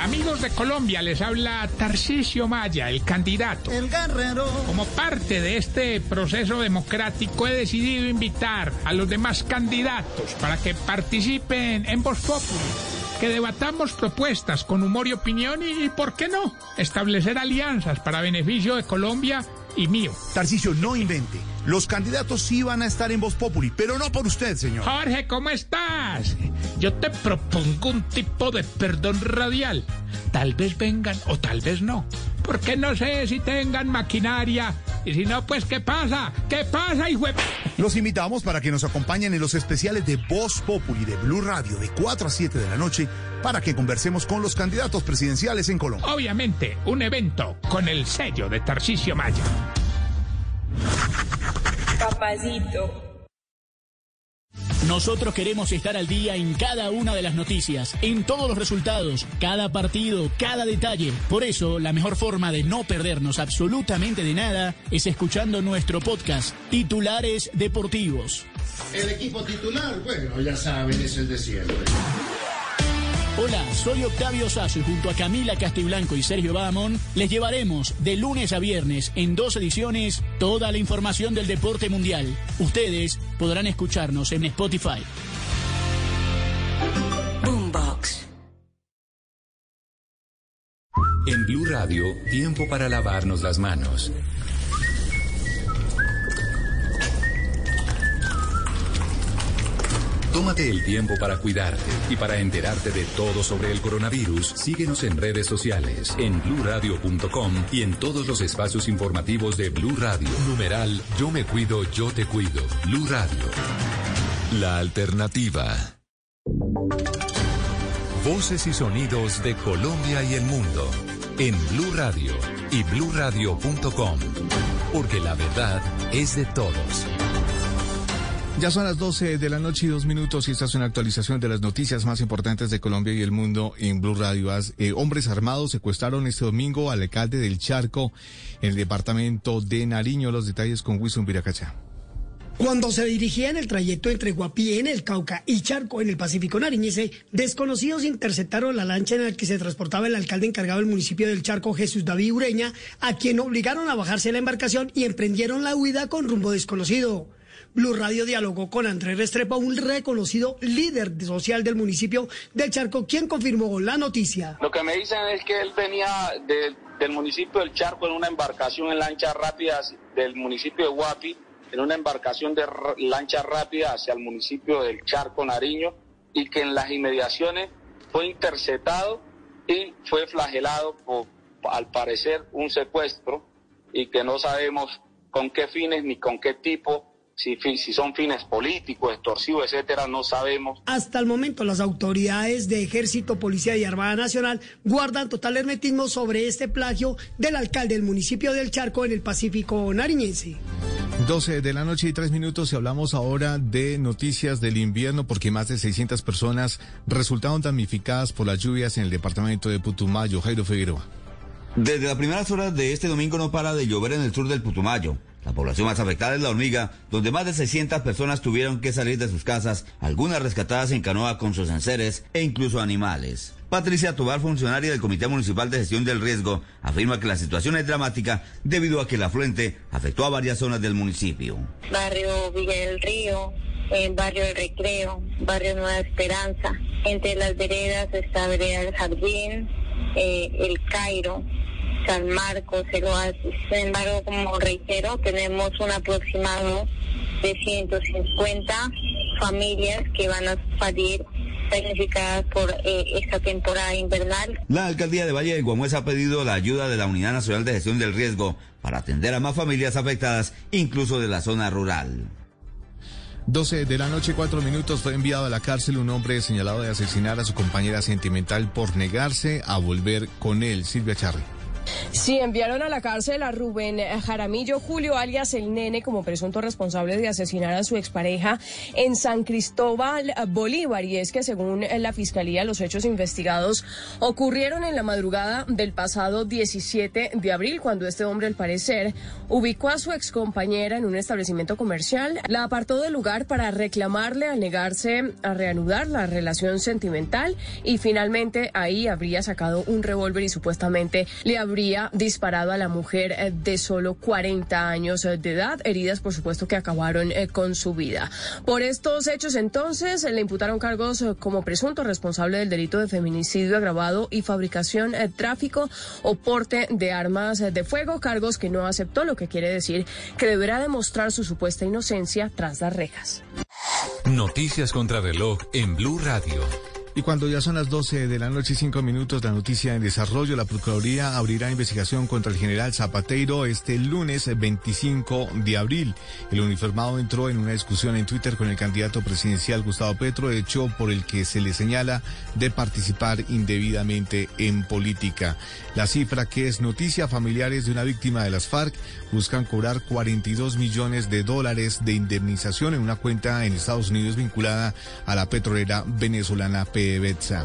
Amigos de Colombia, les habla Tarcisio Maya, el candidato. El guerrero. Como parte de este proceso democrático he decidido invitar a los demás candidatos para que participen en Voz Populi, que debatamos propuestas con humor y opinión y, ¿por qué no?, establecer alianzas para beneficio de Colombia y mío. Tarcicio, no invente. Los candidatos sí van a estar en Voz Populi, pero no por usted, señor. Jorge, ¿cómo estás? Yo te propongo un tipo de perdón radial. Tal vez vengan o tal vez no. Porque no sé si tengan maquinaria. Y si no, pues ¿qué pasa? ¿Qué pasa, hijo? Los invitamos para que nos acompañen en los especiales de Voz Populi de Blue Radio de 4 a 7 de la noche para que conversemos con los candidatos presidenciales en Colombia. Obviamente, un evento con el sello de Tarcisio Maya. Papacito. Nosotros queremos estar al día en cada una de las noticias, en todos los resultados, cada partido, cada detalle. Por eso, la mejor forma de no perdernos absolutamente de nada es escuchando nuestro podcast, Titulares Deportivos. El equipo titular, bueno, ya saben, es el de siempre. Hola, soy Octavio Sazo y junto a Camila Castiblanco y Sergio Bamón les llevaremos de lunes a viernes en dos ediciones toda la información del deporte mundial. Ustedes podrán escucharnos en Spotify. Boombox. En Blue Radio, tiempo para lavarnos las manos. Tómate el tiempo para cuidarte y para enterarte de todo sobre el coronavirus. Síguenos en redes sociales, en bluradio.com y en todos los espacios informativos de Blue Radio. Numeral Yo me cuido, yo te cuido. Blue Radio. La alternativa. Voces y sonidos de Colombia y el mundo en Blue Radio y bluradio.com, porque la verdad es de todos. Ya son las 12 de la noche y dos minutos y esta es una actualización de las noticias más importantes de Colombia y el mundo en Blue Radio. Eh, hombres armados secuestraron este domingo al alcalde del Charco en el departamento de Nariño. Los detalles con Wilson Viracacha. Cuando se dirigía en el trayecto entre Guapí en el Cauca y Charco en el Pacífico Nariñese, desconocidos interceptaron la lancha en la que se transportaba el alcalde encargado del municipio del Charco, Jesús David Ureña, a quien obligaron a bajarse la embarcación y emprendieron la huida con rumbo desconocido. Blue Radio dialogó con Andrés Restrepo, un reconocido líder social del municipio del Charco, quien confirmó la noticia. Lo que me dicen es que él venía de- del municipio del Charco en una embarcación en lancha rápida del municipio de Guapi, en una embarcación de lancha rápida hacia el municipio del Charco Nariño y que en las inmediaciones fue interceptado y fue flagelado por, al parecer, un secuestro y que no sabemos con qué fines ni con qué tipo, si, son fines políticos, extorsivos, etcétera, no sabemos. Hasta el momento, las autoridades de Ejército, Policía y Armada Nacional guardan total hermetismo sobre este plagio del alcalde del municipio del Charco en el Pacífico Nariñense. 12 de la noche y tres minutos y hablamos ahora de noticias del invierno porque más de 600 personas resultaron damnificadas por las lluvias en el departamento de Putumayo. Jairo Figueroa. Desde las primeras horas de este domingo no para de llover en el sur del Putumayo. La población más afectada es la hormiga, donde más de 600 personas tuvieron que salir de sus casas, algunas rescatadas en canoa con sus enseres e incluso animales. Patricia Tobar, funcionaria del Comité Municipal de Gestión del Riesgo, afirma que la situación es dramática debido a que el afluente afectó a varias zonas del municipio. barrio Villa del Río, eh, barrio del Recreo, barrio Nueva Esperanza. Entre las veredas está Vereda del Jardín, eh, El Cairo, San Marcos, el Oasis. Sin embargo, como reitero, tenemos un aproximado de 150 familias que van a salir damnificadas por eh, esta temporada invernal. La alcaldía de Valle de Guamués ha pedido la ayuda de la Unidad Nacional de Gestión del Riesgo para atender a más familias afectadas, incluso de la zona rural. 12 de la noche, cuatro minutos, fue enviado a la cárcel un hombre señalado de asesinar a su compañera sentimental por negarse a volver con él. Silvia Charri. Sí, enviaron a la cárcel a Rubén Jaramillo Julio, alias el Nene, como presunto responsable de asesinar a su expareja en San Cristóbal, Bolívar. Y es que, según la Fiscalía, los hechos investigados ocurrieron en la madrugada del pasado 17 de abril, cuando este hombre, al parecer, ubicó a su excompañera en un establecimiento comercial, la apartó del lugar para reclamarle al negarse a reanudar la relación sentimental y finalmente ahí habría sacado un revólver y supuestamente le habría habría disparado a la mujer eh, de solo 40 años eh, de edad, heridas por supuesto que acabaron eh, con su vida. Por estos hechos entonces le imputaron cargos como presunto responsable del delito de feminicidio agravado y fabricación, tráfico o porte de armas de fuego, cargos que no aceptó, lo que quiere decir que deberá demostrar su supuesta inocencia tras las rejas. Noticias contra reloj en Blue Radio. Y cuando ya son las 12 de la noche y 5 minutos, la noticia en desarrollo, la Procuraduría abrirá investigación contra el general Zapateiro este lunes 25 de abril. El uniformado entró en una discusión en Twitter con el candidato presidencial Gustavo Petro, hecho por el que se le señala de participar indebidamente en política. La cifra que es noticia, familiares de una víctima de las FARC buscan cobrar 42 millones de dólares de indemnización en una cuenta en Estados Unidos vinculada a la petrolera venezolana PDVSA.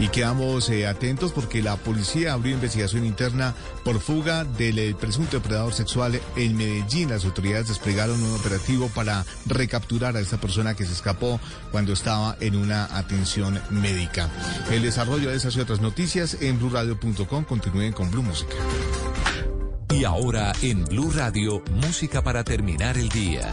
Y quedamos eh, atentos porque la policía abrió investigación interna por fuga del eh, presunto depredador sexual en Medellín. Las autoridades desplegaron un operativo para recapturar a esta persona que se escapó cuando estaba en una atención médica. El desarrollo de esas y otras noticias en blurradio.com. Continúen con Blue Música. Y ahora en Blue Radio, música para terminar el día.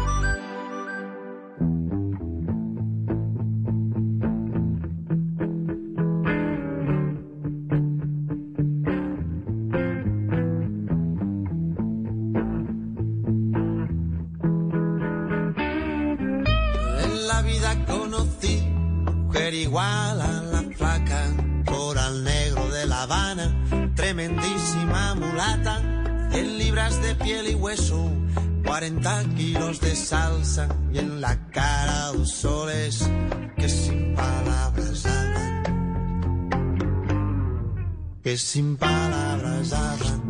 Piel y hueso, 40 kilos de salsa y en la cara dos soles que sin palabras hablan, que sin palabras hablan.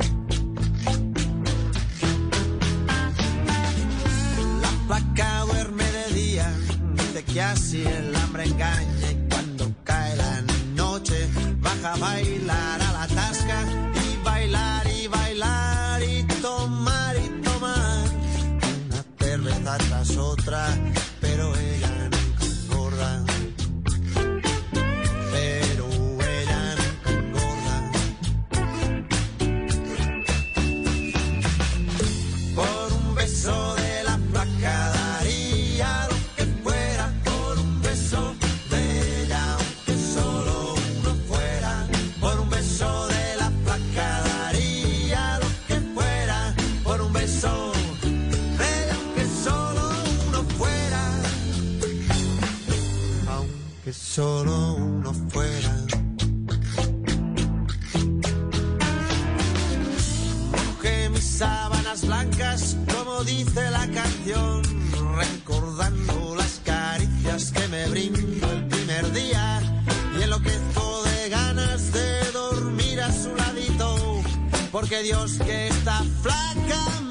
La placa duerme de día, dice que así el hambre engaña y cuando cae la noche baja a tras porque Dios que está flaca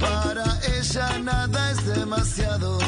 Para ella nada es demasiado.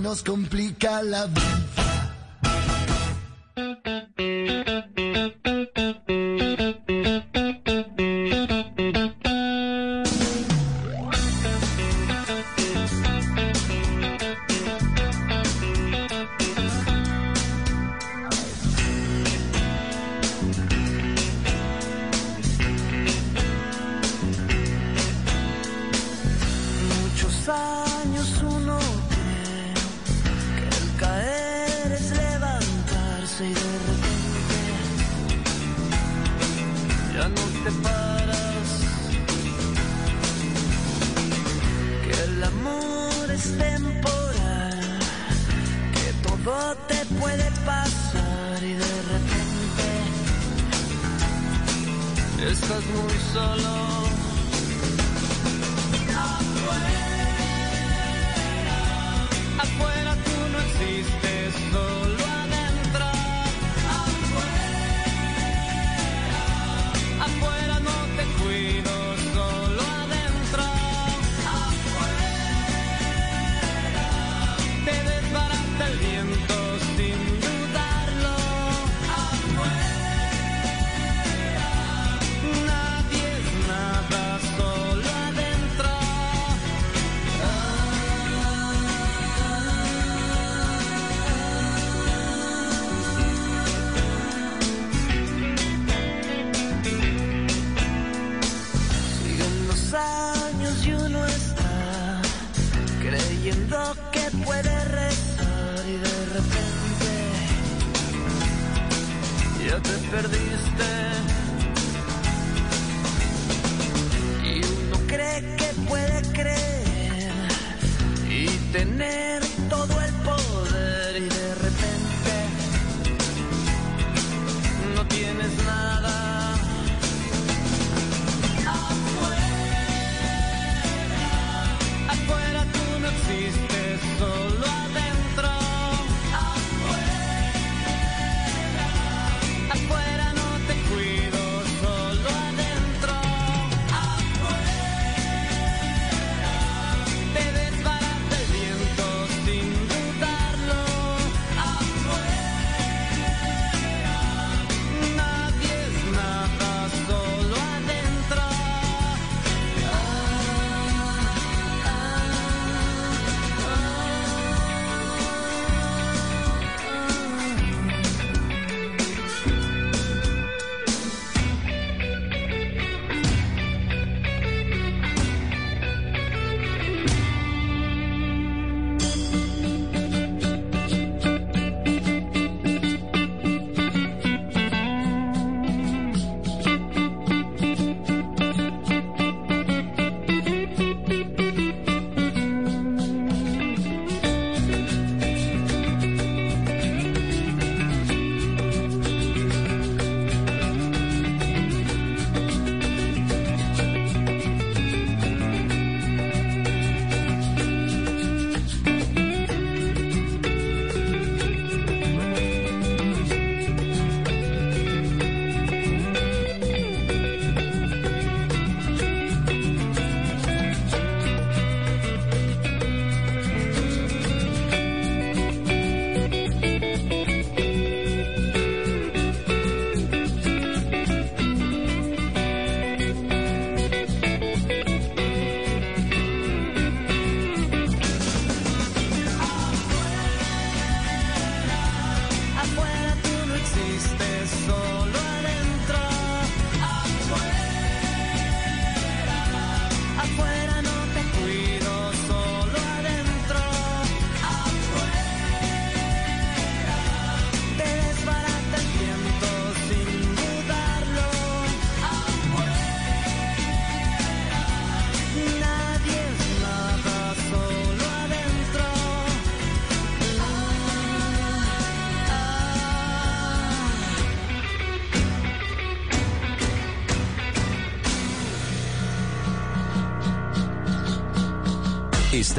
nos complica la vida.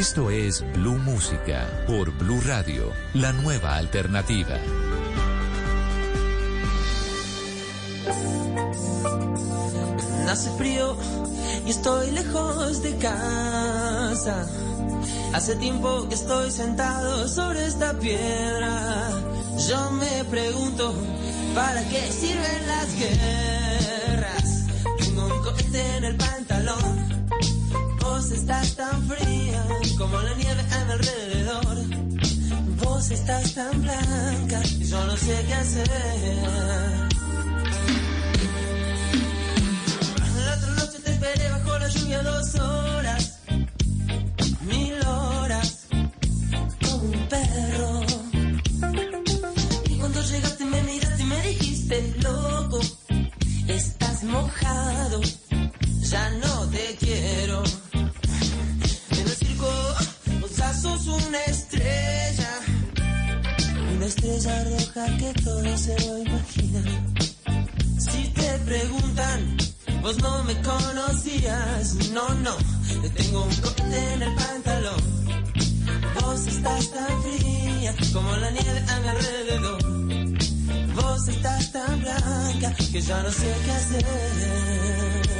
Esto es Blue Música por Blue Radio, la nueva alternativa. Hace frío y estoy lejos de casa. Hace tiempo que estoy sentado sobre esta piedra. Yo me pregunto, ¿para qué sirven las guerras? Tengo un cohete en el pantalón. Vos estás tan fría como la nieve a mi alrededor. Vos estás tan blanca y yo no sé qué hacer. La otra noche te esperé bajo la lluvia dos horas, estrella roja que todo se lo imagina. Si te preguntan, vos no me conocías, no, no, te tengo un cohete en el pantalón. Vos estás tan fría como la nieve a mi alrededor. Vos estás tan blanca que ya no sé qué hacer.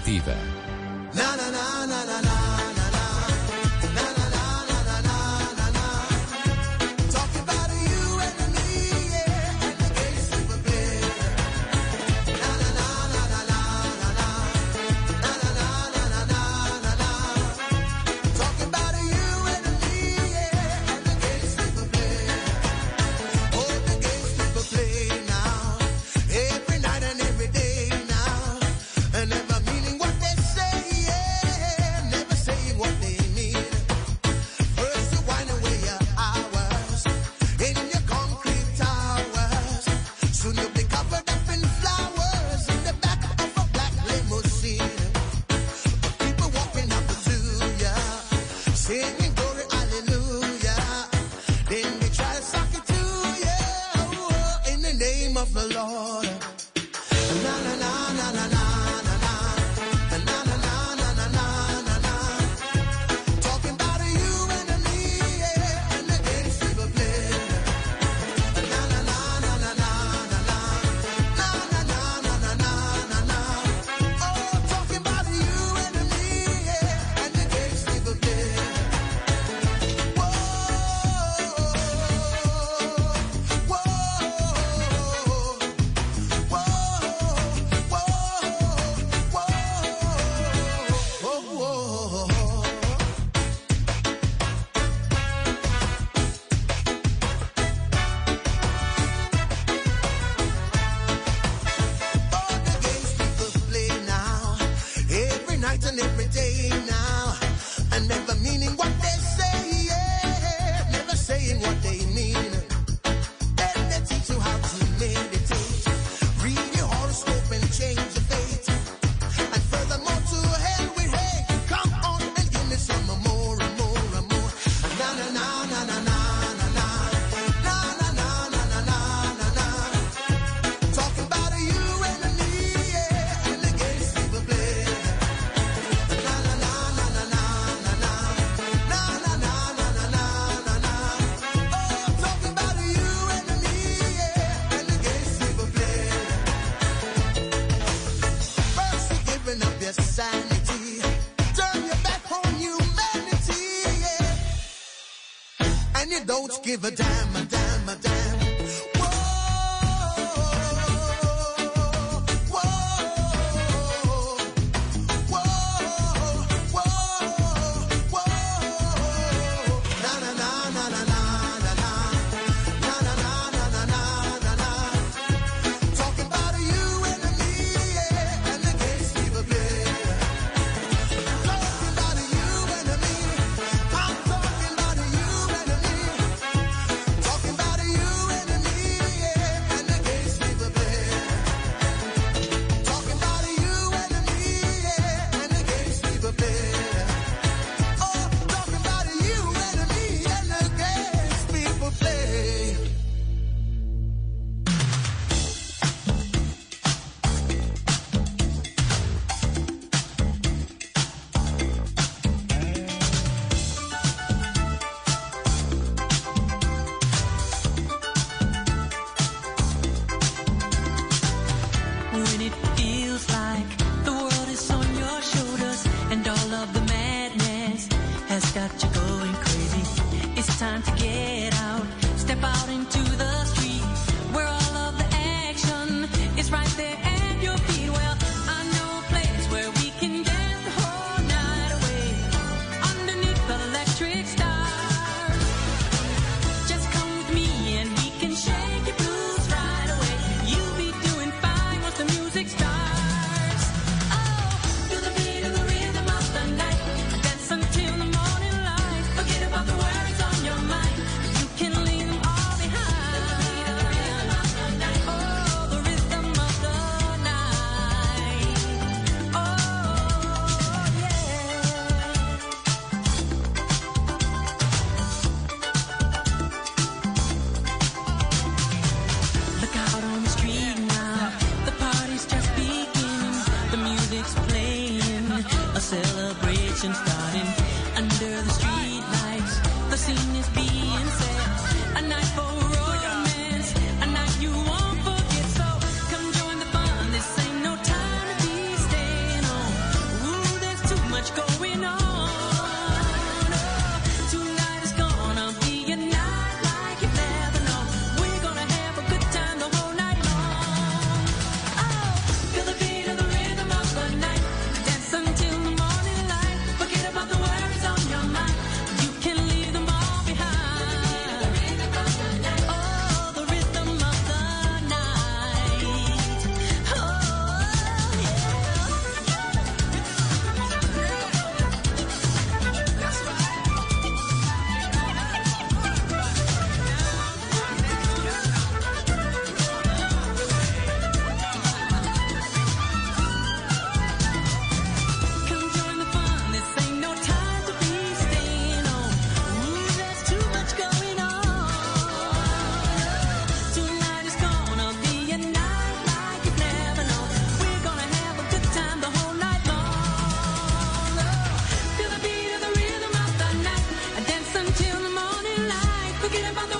Alternativa. Get him on the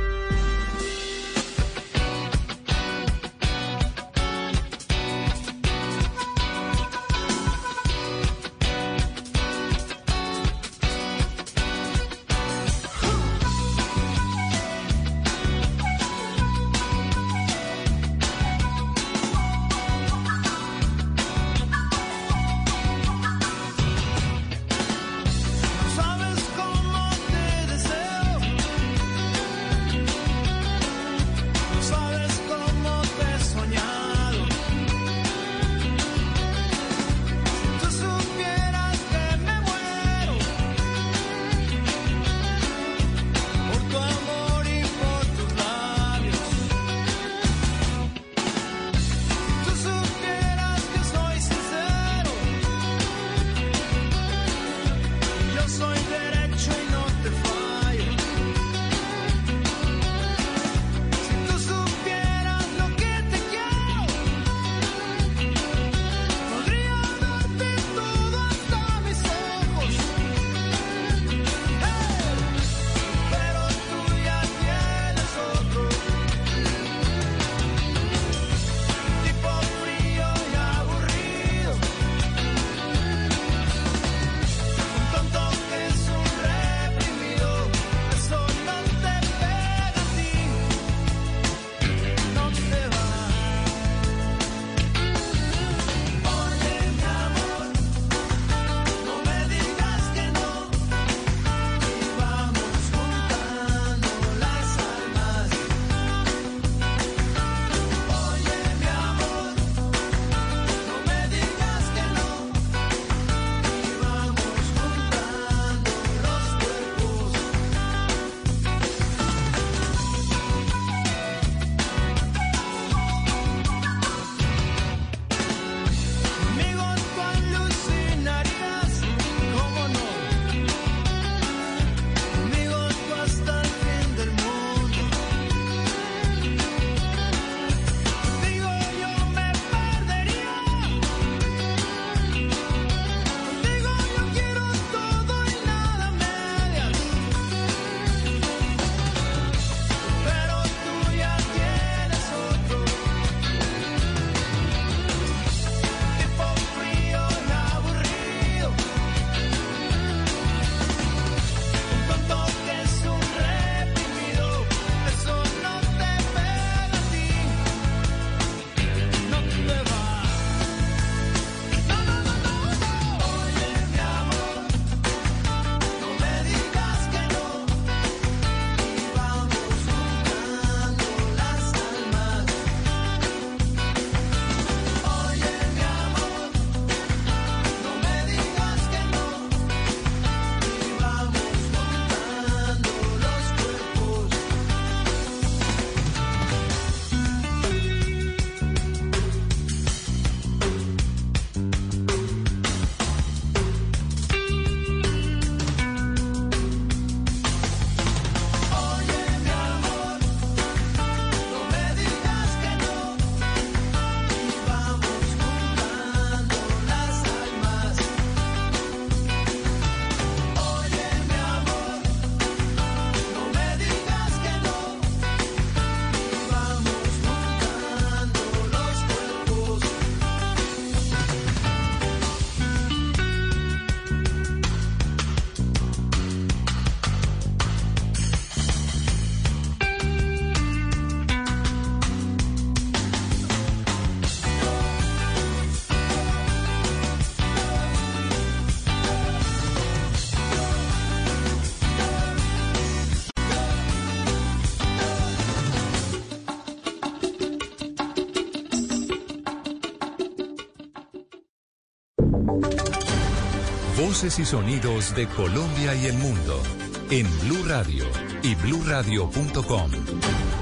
Y sonidos de Colombia y el mundo en Blue Radio y BlueRadio.com,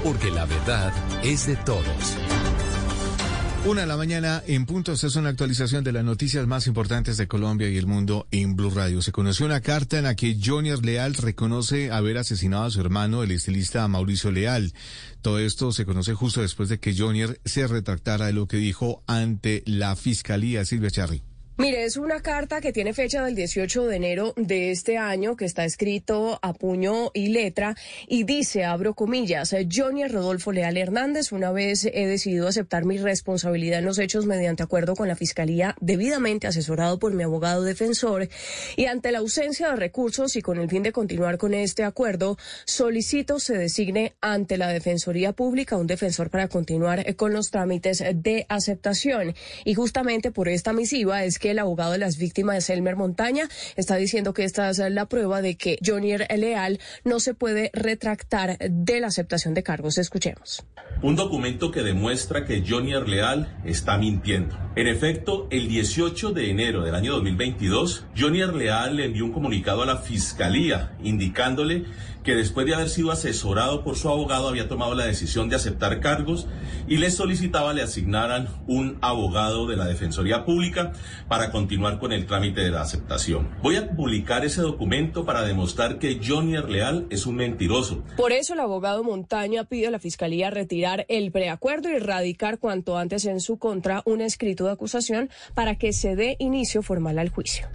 porque la verdad es de todos. Una a la mañana en puntos es una actualización de las noticias más importantes de Colombia y el mundo en Blue Radio. Se conoció una carta en la que Johnny Leal reconoce haber asesinado a su hermano, el estilista Mauricio Leal. Todo esto se conoce justo después de que Johnny se retractara de lo que dijo ante la fiscalía Silvia Charri. Mire, es una carta que tiene fecha del 18 de enero de este año, que está escrito a puño y letra, y dice, abro comillas, Johnny Rodolfo Leal Hernández, una vez he decidido aceptar mi responsabilidad en los hechos mediante acuerdo con la Fiscalía, debidamente asesorado por mi abogado defensor, y ante la ausencia de recursos y con el fin de continuar con este acuerdo, solicito se designe ante la Defensoría Pública un defensor para continuar con los trámites de aceptación. Y justamente por esta misiva es que el abogado de las víctimas, Elmer Montaña, está diciendo que esta es la prueba de que Johnny Leal no se puede retractar de la aceptación de cargos. Escuchemos. Un documento que demuestra que Johnny Leal está mintiendo. En efecto, el 18 de enero del año 2022, Johnny Leal le envió un comunicado a la Fiscalía indicándole que después de haber sido asesorado por su abogado había tomado la decisión de aceptar cargos y le solicitaba le asignaran un abogado de la Defensoría Pública para continuar con el trámite de la aceptación. Voy a publicar ese documento para demostrar que Johnny Leal es un mentiroso. Por eso el abogado Montaña pide a la Fiscalía retirar el preacuerdo y erradicar cuanto antes en su contra un escrito de acusación para que se dé inicio formal al juicio.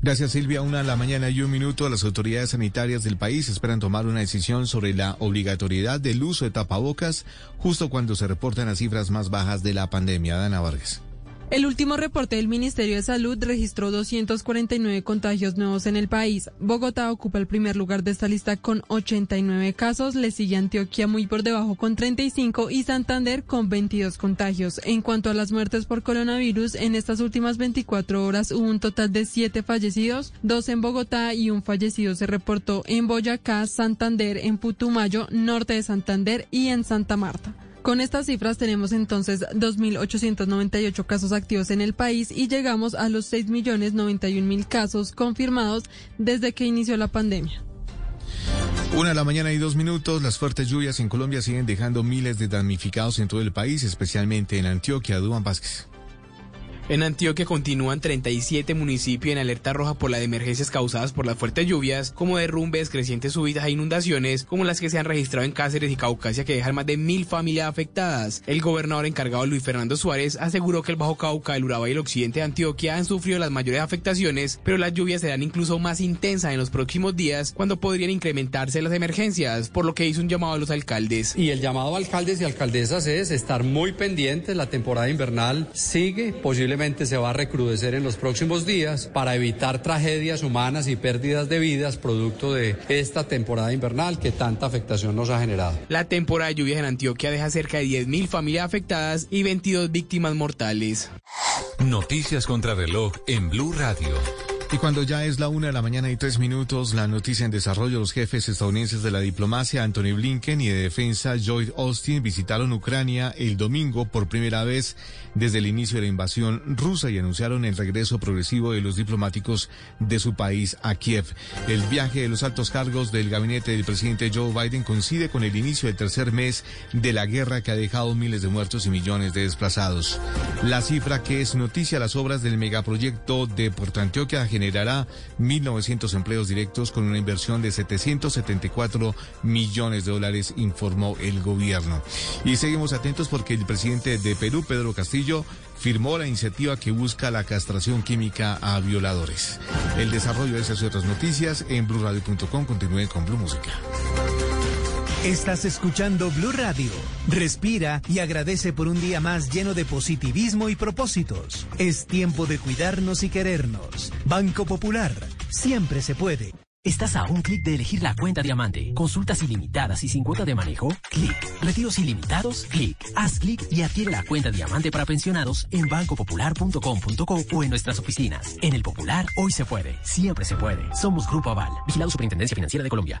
Gracias Silvia. Una a la mañana y un minuto. Las autoridades sanitarias del país esperan tomar una decisión sobre la obligatoriedad del uso de tapabocas justo cuando se reportan las cifras más bajas de la pandemia. Dana Vargas. El último reporte del Ministerio de Salud registró 249 contagios nuevos en el país. Bogotá ocupa el primer lugar de esta lista con 89 casos, le sigue Antioquia muy por debajo con 35 y Santander con 22 contagios. En cuanto a las muertes por coronavirus, en estas últimas 24 horas hubo un total de 7 fallecidos, dos en Bogotá y un fallecido se reportó en Boyacá, Santander, en Putumayo, norte de Santander y en Santa Marta. Con estas cifras tenemos entonces 2.898 casos activos en el país y llegamos a los 6.091.000 casos confirmados desde que inició la pandemia. Una de la mañana y dos minutos, las fuertes lluvias en Colombia siguen dejando miles de damnificados en todo el país, especialmente en Antioquia. Duan Vázquez. En Antioquia continúan 37 municipios en alerta roja por las emergencias causadas por las fuertes lluvias, como derrumbes, crecientes subidas e inundaciones, como las que se han registrado en Cáceres y Caucasia, que dejan más de mil familias afectadas. El gobernador encargado Luis Fernando Suárez aseguró que el Bajo Cauca, el Urabá y el occidente de Antioquia han sufrido las mayores afectaciones, pero las lluvias serán incluso más intensas en los próximos días, cuando podrían incrementarse las emergencias, por lo que hizo un llamado a los alcaldes. Y el llamado a alcaldes y alcaldesas es estar muy pendientes, la temporada invernal sigue, posiblemente se va a recrudecer en los próximos días para evitar tragedias humanas y pérdidas de vidas producto de esta temporada invernal que tanta afectación nos ha generado. La temporada de lluvias en Antioquia deja cerca de 10.000 familias afectadas y 22 víctimas mortales. Noticias contra reloj en Blue Radio. Y cuando ya es la una de la mañana y tres minutos, la noticia en desarrollo, los jefes estadounidenses de la diplomacia, Anthony Blinken y de defensa, Lloyd Austin, visitaron Ucrania el domingo por primera vez desde el inicio de la invasión rusa y anunciaron el regreso progresivo de los diplomáticos de su país a Kiev. El viaje de los altos cargos del gabinete del presidente Joe Biden coincide con el inicio del tercer mes de la guerra que ha dejado miles de muertos y millones de desplazados. La cifra que es noticia, las obras del megaproyecto de Puerto Antioquia generará 1.900 empleos directos con una inversión de 774 millones de dólares, informó el gobierno. Y seguimos atentos porque el presidente de Perú, Pedro Castillo, firmó la iniciativa que busca la castración química a violadores. El desarrollo de esas y otras noticias en blurradio.com. Continúen con Blue Música. Estás escuchando Blue Radio. Respira y agradece por un día más lleno de positivismo y propósitos. Es tiempo de cuidarnos y querernos. Banco Popular. Siempre se puede. Estás a un clic de elegir la cuenta diamante. Consultas ilimitadas y sin cuota de manejo. Clic. Retiros ilimitados. Clic. Haz clic y adquiere la cuenta diamante para pensionados en bancopopular.com.co o en nuestras oficinas. En el Popular, hoy se puede. Siempre se puede. Somos Grupo Aval. Vigilado Superintendencia Financiera de Colombia.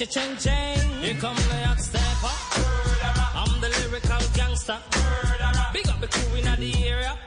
Cha-ching, ching. Here come the hot stepper. I'm the lyrical gangster. Big up the crew in the area.